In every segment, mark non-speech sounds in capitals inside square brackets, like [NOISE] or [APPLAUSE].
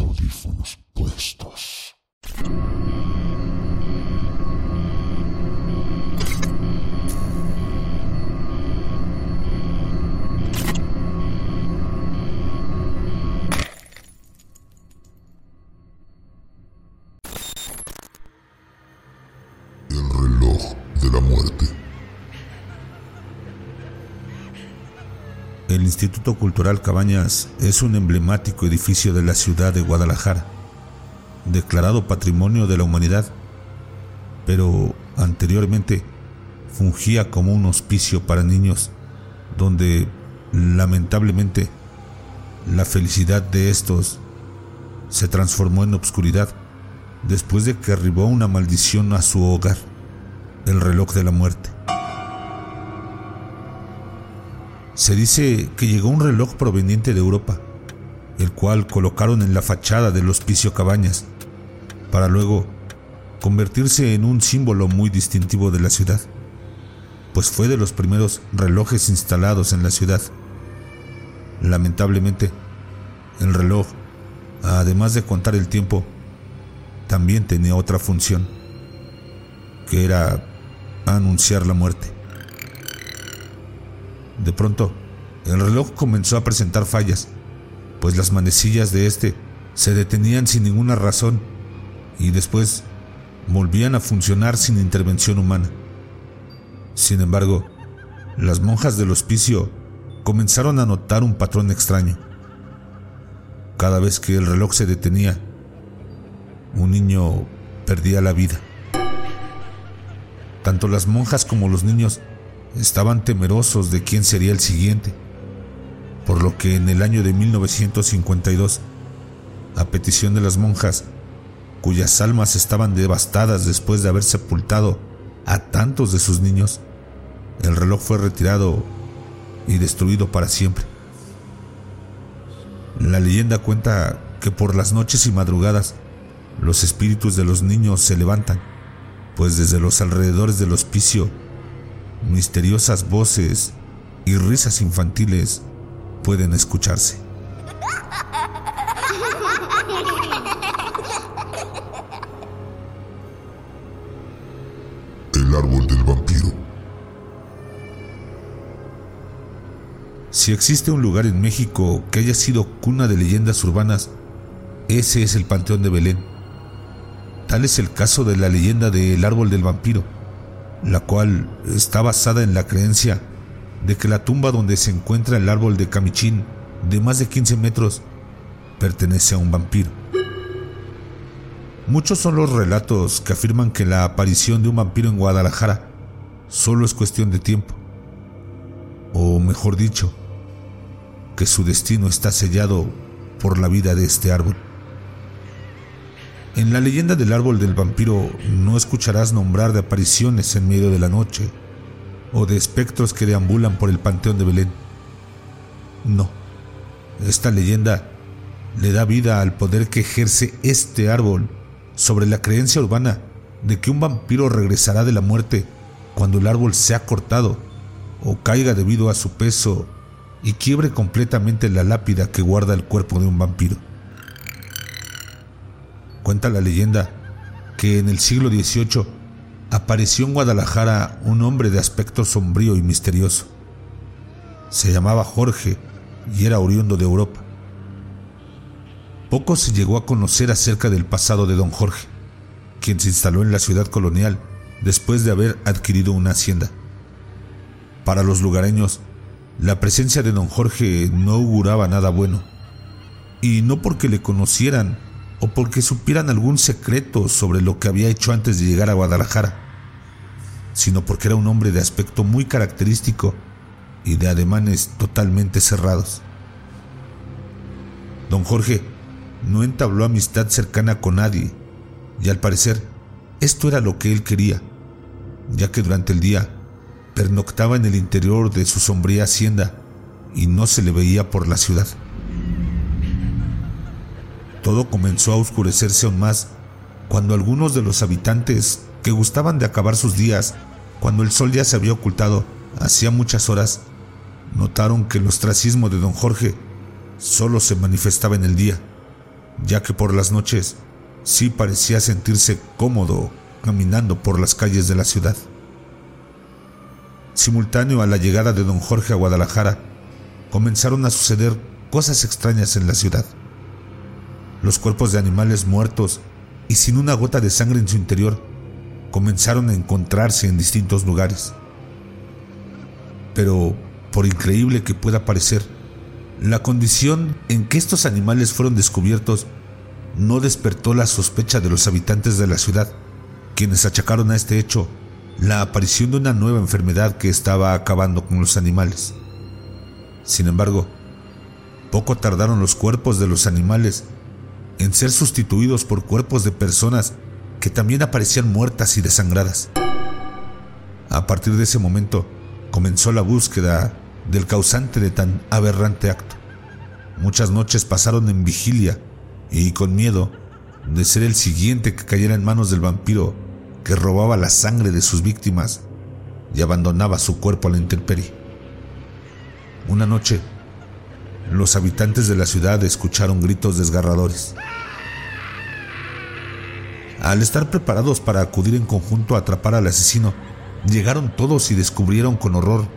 audífonos puestos. Instituto Cultural Cabañas es un emblemático edificio de la ciudad de Guadalajara, declarado Patrimonio de la Humanidad, pero anteriormente fungía como un hospicio para niños donde lamentablemente la felicidad de estos se transformó en obscuridad después de que arribó una maldición a su hogar, el reloj de la muerte. Se dice que llegó un reloj proveniente de Europa, el cual colocaron en la fachada del hospicio Cabañas, para luego convertirse en un símbolo muy distintivo de la ciudad, pues fue de los primeros relojes instalados en la ciudad. Lamentablemente, el reloj, además de contar el tiempo, también tenía otra función, que era anunciar la muerte. De pronto, el reloj comenzó a presentar fallas, pues las manecillas de este se detenían sin ninguna razón y después volvían a funcionar sin intervención humana. Sin embargo, las monjas del hospicio comenzaron a notar un patrón extraño. Cada vez que el reloj se detenía, un niño perdía la vida. Tanto las monjas como los niños estaban temerosos de quién sería el siguiente, por lo que en el año de 1952, a petición de las monjas, cuyas almas estaban devastadas después de haber sepultado a tantos de sus niños, el reloj fue retirado y destruido para siempre. La leyenda cuenta que por las noches y madrugadas los espíritus de los niños se levantan, pues desde los alrededores del hospicio misteriosas voces y risas infantiles pueden escucharse. El árbol del vampiro. Si existe un lugar en México que haya sido cuna de leyendas urbanas, ese es el Panteón de Belén. Tal es el caso de la leyenda del árbol del vampiro, la cual está basada en la creencia de que la tumba donde se encuentra el árbol de Camichín, de más de 15 metros, pertenece a un vampiro. Muchos son los relatos que afirman que la aparición de un vampiro en Guadalajara solo es cuestión de tiempo. O mejor dicho, que su destino está sellado por la vida de este árbol. En la leyenda del árbol del vampiro no escucharás nombrar de apariciones en medio de la noche o de espectros que deambulan por el panteón de Belén. No, esta leyenda le da vida al poder que ejerce este árbol sobre la creencia urbana de que un vampiro regresará de la muerte cuando el árbol sea cortado o caiga debido a su peso y quiebre completamente la lápida que guarda el cuerpo de un vampiro. Cuenta la leyenda que en el siglo XVIII apareció en Guadalajara un hombre de aspecto sombrío y misterioso. Se llamaba Jorge y era oriundo de Europa. Poco se llegó a conocer acerca del pasado de don Jorge, quien se instaló en la ciudad colonial después de haber adquirido una hacienda. Para los lugareños, la presencia de don Jorge no auguraba nada bueno, y no porque le conocieran o porque supieran algún secreto sobre lo que había hecho antes de llegar a Guadalajara, sino porque era un hombre de aspecto muy característico y de ademanes totalmente cerrados. Don Jorge no entabló amistad cercana con nadie, y al parecer esto era lo que él quería, ya que durante el día pernoctaba en el interior de su sombría hacienda y no se le veía por la ciudad. Todo comenzó a oscurecerse aún más cuando algunos de los habitantes que gustaban de acabar sus días cuando el sol ya se había ocultado hacía muchas horas, notaron que el ostracismo de don Jorge solo se manifestaba en el día ya que por las noches sí parecía sentirse cómodo caminando por las calles de la ciudad. Simultáneo a la llegada de don Jorge a Guadalajara, comenzaron a suceder cosas extrañas en la ciudad. Los cuerpos de animales muertos y sin una gota de sangre en su interior comenzaron a encontrarse en distintos lugares. Pero, por increíble que pueda parecer, la condición en que estos animales fueron descubiertos no despertó la sospecha de los habitantes de la ciudad, quienes achacaron a este hecho la aparición de una nueva enfermedad que estaba acabando con los animales. Sin embargo, poco tardaron los cuerpos de los animales en ser sustituidos por cuerpos de personas que también aparecían muertas y desangradas. A partir de ese momento comenzó la búsqueda del causante de tan aberrante acto. Muchas noches pasaron en vigilia y con miedo de ser el siguiente que cayera en manos del vampiro que robaba la sangre de sus víctimas y abandonaba su cuerpo a la intemperie. Una noche, los habitantes de la ciudad escucharon gritos desgarradores. Al estar preparados para acudir en conjunto a atrapar al asesino, llegaron todos y descubrieron con horror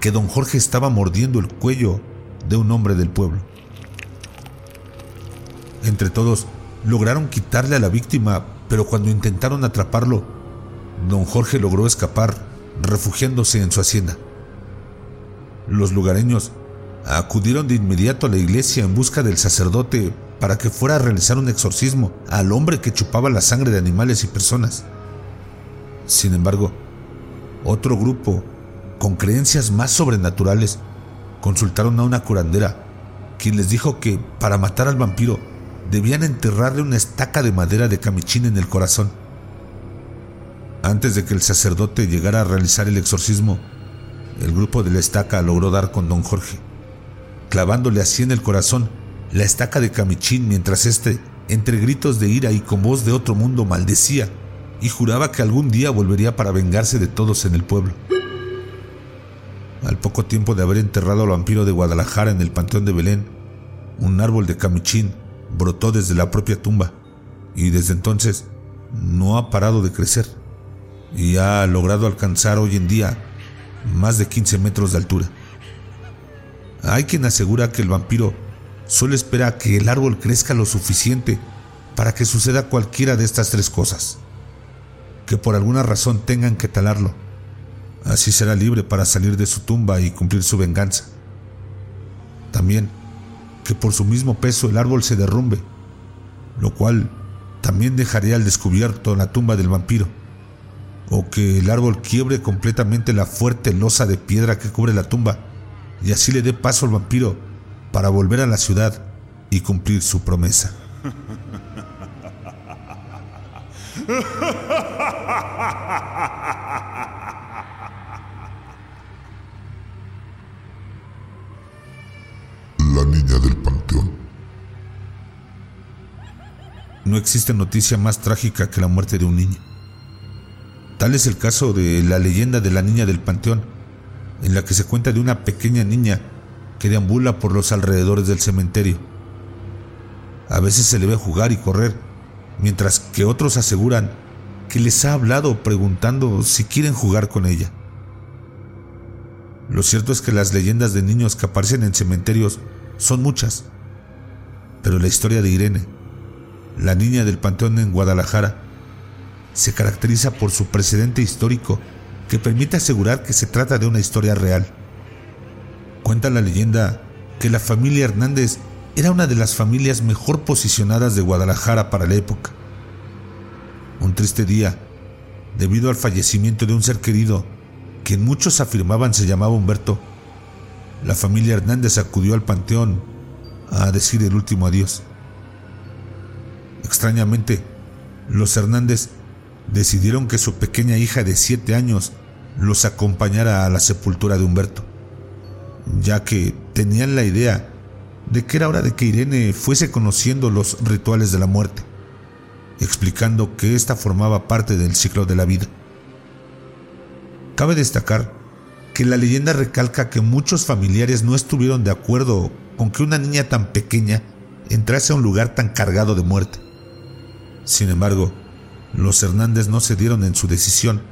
que don Jorge estaba mordiendo el cuello de un hombre del pueblo. Entre todos, lograron quitarle a la víctima, pero cuando intentaron atraparlo, don Jorge logró escapar, refugiándose en su hacienda. Los lugareños acudieron de inmediato a la iglesia en busca del sacerdote para que fuera a realizar un exorcismo al hombre que chupaba la sangre de animales y personas. Sin embargo, otro grupo, con creencias más sobrenaturales, consultaron a una curandera, quien les dijo que para matar al vampiro debían enterrarle una estaca de madera de camichín en el corazón. Antes de que el sacerdote llegara a realizar el exorcismo, el grupo de la estaca logró dar con don Jorge, clavándole así en el corazón la estaca de camichín mientras éste, entre gritos de ira y con voz de otro mundo, maldecía y juraba que algún día volvería para vengarse de todos en el pueblo. Al poco tiempo de haber enterrado al vampiro de Guadalajara en el Panteón de Belén, un árbol de camichín brotó desde la propia tumba y desde entonces no ha parado de crecer y ha logrado alcanzar hoy en día más de 15 metros de altura. Hay quien asegura que el vampiro solo espera que el árbol crezca lo suficiente para que suceda cualquiera de estas tres cosas. Que por alguna razón tengan que talarlo. Así será libre para salir de su tumba y cumplir su venganza. También que por su mismo peso el árbol se derrumbe, lo cual también dejaría al descubierto la tumba del vampiro o que el árbol quiebre completamente la fuerte losa de piedra que cubre la tumba y así le dé paso al vampiro para volver a la ciudad y cumplir su promesa. La niña del panteón. No existe noticia más trágica que la muerte de un niño. Tal es el caso de la leyenda de la niña del panteón, en la que se cuenta de una pequeña niña que deambula por los alrededores del cementerio. A veces se le ve jugar y correr, mientras que otros aseguran que les ha hablado preguntando si quieren jugar con ella. Lo cierto es que las leyendas de niños que aparecen en cementerios son muchas, pero la historia de Irene, la niña del panteón en Guadalajara, se caracteriza por su precedente histórico que permite asegurar que se trata de una historia real. Cuenta la leyenda que la familia Hernández era una de las familias mejor posicionadas de Guadalajara para la época. Un triste día, debido al fallecimiento de un ser querido, quien muchos afirmaban se llamaba Humberto, la familia Hernández acudió al panteón a decir el último adiós. Extrañamente, los Hernández decidieron que su pequeña hija de siete años los acompañara a la sepultura de Humberto, ya que tenían la idea de que era hora de que Irene fuese conociendo los rituales de la muerte, explicando que ésta formaba parte del ciclo de la vida. Cabe destacar que la leyenda recalca que muchos familiares no estuvieron de acuerdo con que una niña tan pequeña entrase a un lugar tan cargado de muerte. Sin embargo, los Hernández no cedieron en su decisión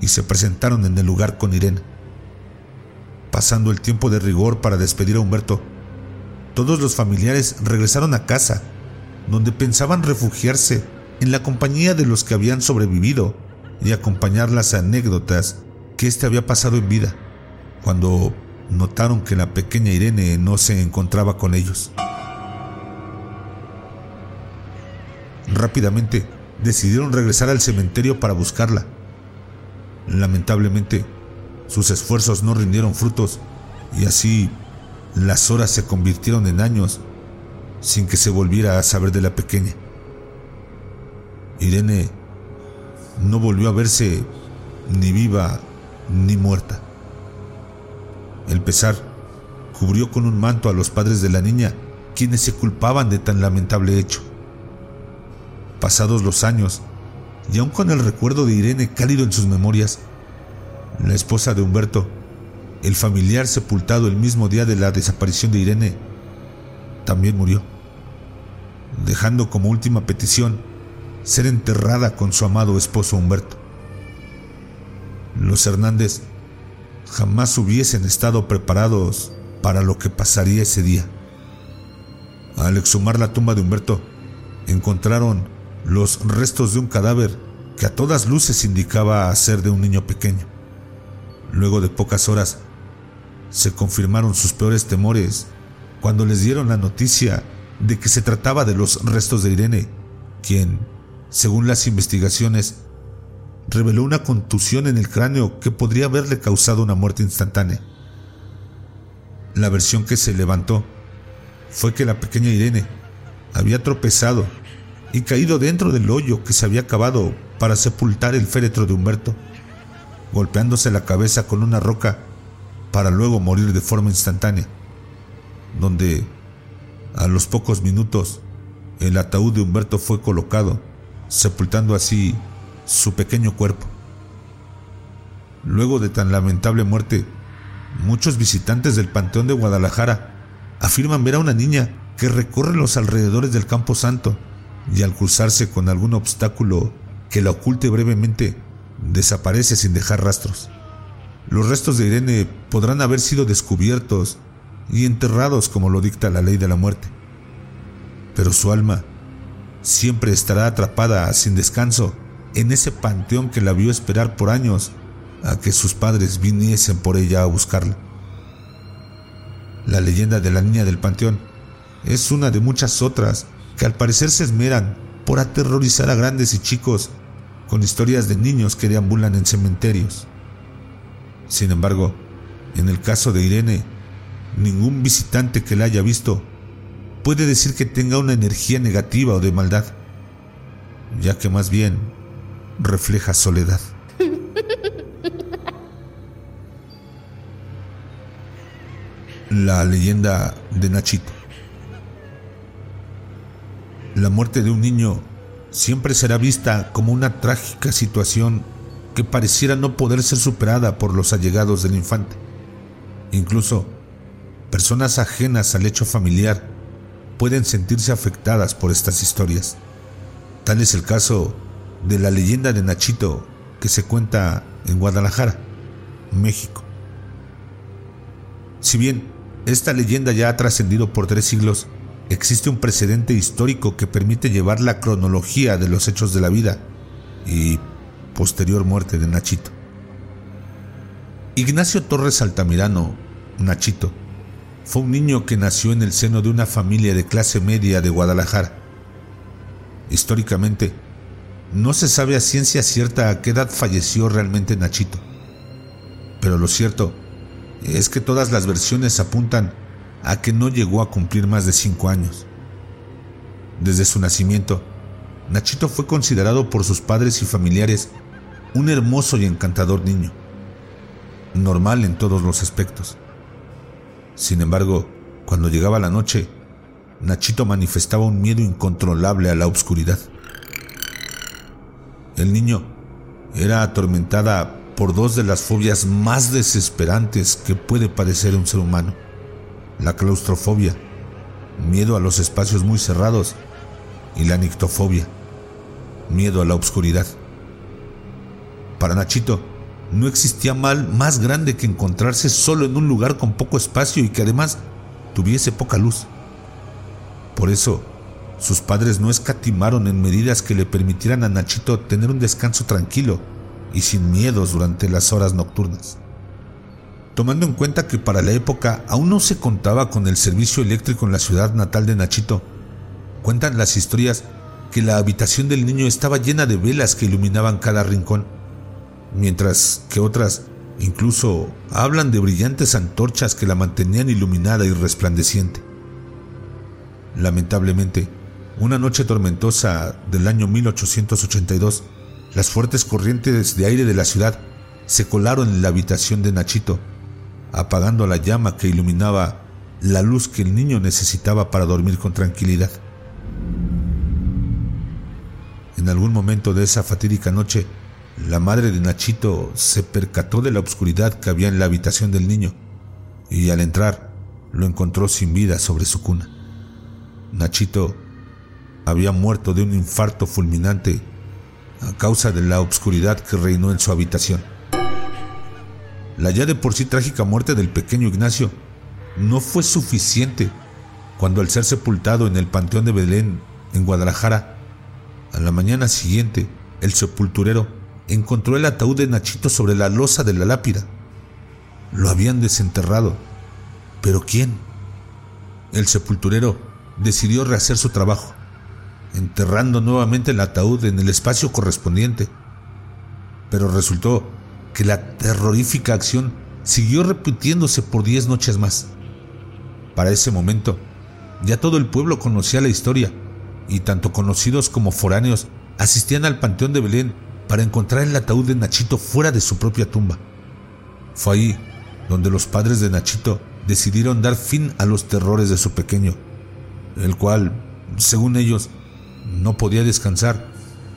y se presentaron en el lugar con Irene. Pasando el tiempo de rigor para despedir a Humberto, todos los familiares regresaron a casa, donde pensaban refugiarse en la compañía de los que habían sobrevivido y acompañar las anécdotas que éste había pasado en vida, cuando notaron que la pequeña Irene no se encontraba con ellos. Rápidamente decidieron regresar al cementerio para buscarla. Lamentablemente, sus esfuerzos no rindieron frutos y así las horas se convirtieron en años sin que se volviera a saber de la pequeña. Irene no volvió a verse ni viva ni muerta. El pesar cubrió con un manto a los padres de la niña, quienes se culpaban de tan lamentable hecho. Pasados los años, y aun con el recuerdo de Irene cálido en sus memorias, la esposa de Humberto, el familiar sepultado el mismo día de la desaparición de Irene, también murió, dejando como última petición ser enterrada con su amado esposo Humberto. Los Hernández jamás hubiesen estado preparados para lo que pasaría ese día. Al exhumar la tumba de Humberto, encontraron los restos de un cadáver que a todas luces indicaba ser de un niño pequeño. Luego de pocas horas, se confirmaron sus peores temores cuando les dieron la noticia de que se trataba de los restos de Irene, quien, según las investigaciones, reveló una contusión en el cráneo que podría haberle causado una muerte instantánea. La versión que se levantó fue que la pequeña Irene había tropezado y caído dentro del hoyo que se había cavado para sepultar el féretro de Humberto, golpeándose la cabeza con una roca para luego morir de forma instantánea, donde a los pocos minutos el ataúd de Humberto fue colocado, sepultando así su pequeño cuerpo. Luego de tan lamentable muerte, muchos visitantes del Panteón de Guadalajara afirman ver a una niña que recorre los alrededores del Campo Santo y al cruzarse con algún obstáculo que la oculte brevemente, desaparece sin dejar rastros. Los restos de Irene podrán haber sido descubiertos y enterrados como lo dicta la ley de la muerte, pero su alma siempre estará atrapada sin descanso en ese panteón que la vio esperar por años a que sus padres viniesen por ella a buscarla. La leyenda de la niña del panteón es una de muchas otras que al parecer se esmeran por aterrorizar a grandes y chicos con historias de niños que deambulan en cementerios. Sin embargo, en el caso de Irene, ningún visitante que la haya visto puede decir que tenga una energía negativa o de maldad, ya que más bien refleja soledad. [LAUGHS] La leyenda de Nachito. La muerte de un niño siempre será vista como una trágica situación que pareciera no poder ser superada por los allegados del infante. Incluso personas ajenas al hecho familiar pueden sentirse afectadas por estas historias. Tal es el caso de la leyenda de Nachito que se cuenta en Guadalajara, México. Si bien esta leyenda ya ha trascendido por tres siglos, existe un precedente histórico que permite llevar la cronología de los hechos de la vida y posterior muerte de Nachito. Ignacio Torres Altamirano, Nachito, fue un niño que nació en el seno de una familia de clase media de Guadalajara. Históricamente, no se sabe a ciencia cierta a qué edad falleció realmente Nachito, pero lo cierto es que todas las versiones apuntan a que no llegó a cumplir más de cinco años. Desde su nacimiento, Nachito fue considerado por sus padres y familiares un hermoso y encantador niño, normal en todos los aspectos. Sin embargo, cuando llegaba la noche, Nachito manifestaba un miedo incontrolable a la oscuridad. El niño era atormentada por dos de las fobias más desesperantes que puede padecer un ser humano, la claustrofobia miedo a los espacios muy cerrados y la nictofobia, miedo a la oscuridad. Para Nachito, no existía mal más grande que encontrarse solo en un lugar con poco espacio y que además tuviese poca luz. Por eso, sus padres no escatimaron en medidas que le permitieran a Nachito tener un descanso tranquilo y sin miedos durante las horas nocturnas. Tomando en cuenta que para la época aún no se contaba con el servicio eléctrico en la ciudad natal de Nachito, cuentan las historias que la habitación del niño estaba llena de velas que iluminaban cada rincón, mientras que otras incluso hablan de brillantes antorchas que la mantenían iluminada y resplandeciente. Lamentablemente, una noche tormentosa del año 1882, las fuertes corrientes de aire de la ciudad se colaron en la habitación de Nachito, apagando la llama que iluminaba la luz que el niño necesitaba para dormir con tranquilidad. En algún momento de esa fatídica noche, la madre de Nachito se percató de la oscuridad que había en la habitación del niño y al entrar lo encontró sin vida sobre su cuna. Nachito había muerto de un infarto fulminante a causa de la obscuridad que reinó en su habitación. La ya de por sí trágica muerte del pequeño Ignacio no fue suficiente cuando al ser sepultado en el Panteón de Belén, en Guadalajara, a la mañana siguiente, el sepulturero encontró el ataúd de Nachito sobre la losa de la lápida. Lo habían desenterrado. ¿Pero quién? El sepulturero decidió rehacer su trabajo, enterrando nuevamente el ataúd en el espacio correspondiente. Pero resultó que la terrorífica acción siguió repitiéndose por diez noches más. Para ese momento, ya todo el pueblo conocía la historia, y tanto conocidos como foráneos asistían al Panteón de Belén para encontrar el ataúd de Nachito fuera de su propia tumba. Fue ahí donde los padres de Nachito decidieron dar fin a los terrores de su pequeño, el cual, según ellos, no podía descansar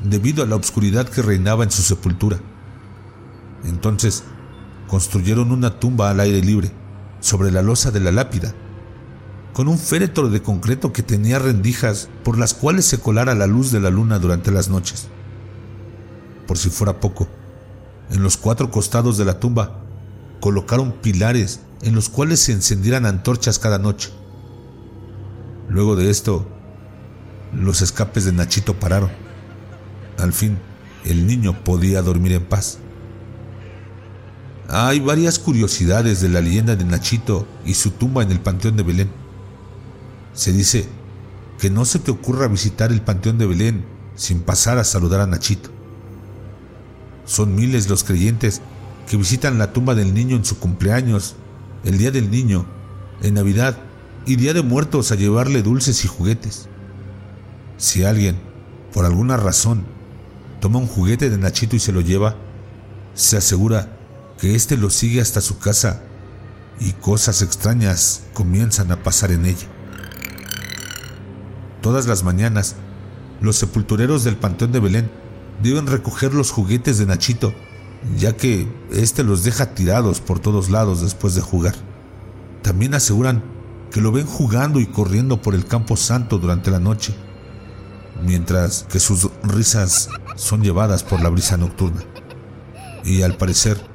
debido a la oscuridad que reinaba en su sepultura. Entonces, construyeron una tumba al aire libre, sobre la losa de la lápida, con un féretro de concreto que tenía rendijas por las cuales se colara la luz de la luna durante las noches. Por si fuera poco, en los cuatro costados de la tumba colocaron pilares en los cuales se encendieran antorchas cada noche. Luego de esto, los escapes de Nachito pararon. Al fin, el niño podía dormir en paz. Hay varias curiosidades de la leyenda de Nachito y su tumba en el Panteón de Belén. Se dice que no se te ocurra visitar el Panteón de Belén sin pasar a saludar a Nachito. Son miles los creyentes que visitan la tumba del niño en su cumpleaños, el Día del Niño, en Navidad y Día de Muertos a llevarle dulces y juguetes. Si alguien, por alguna razón, toma un juguete de Nachito y se lo lleva, se asegura que éste lo sigue hasta su casa y cosas extrañas comienzan a pasar en ella. Todas las mañanas, los sepultureros del Panteón de Belén deben recoger los juguetes de Nachito, ya que éste los deja tirados por todos lados después de jugar. También aseguran que lo ven jugando y corriendo por el campo santo durante la noche, mientras que sus risas son llevadas por la brisa nocturna. Y al parecer,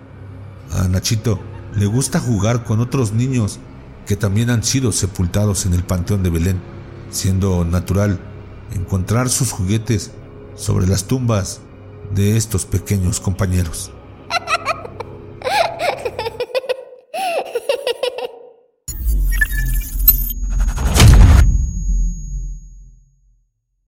a Nachito le gusta jugar con otros niños que también han sido sepultados en el Panteón de Belén, siendo natural encontrar sus juguetes sobre las tumbas de estos pequeños compañeros.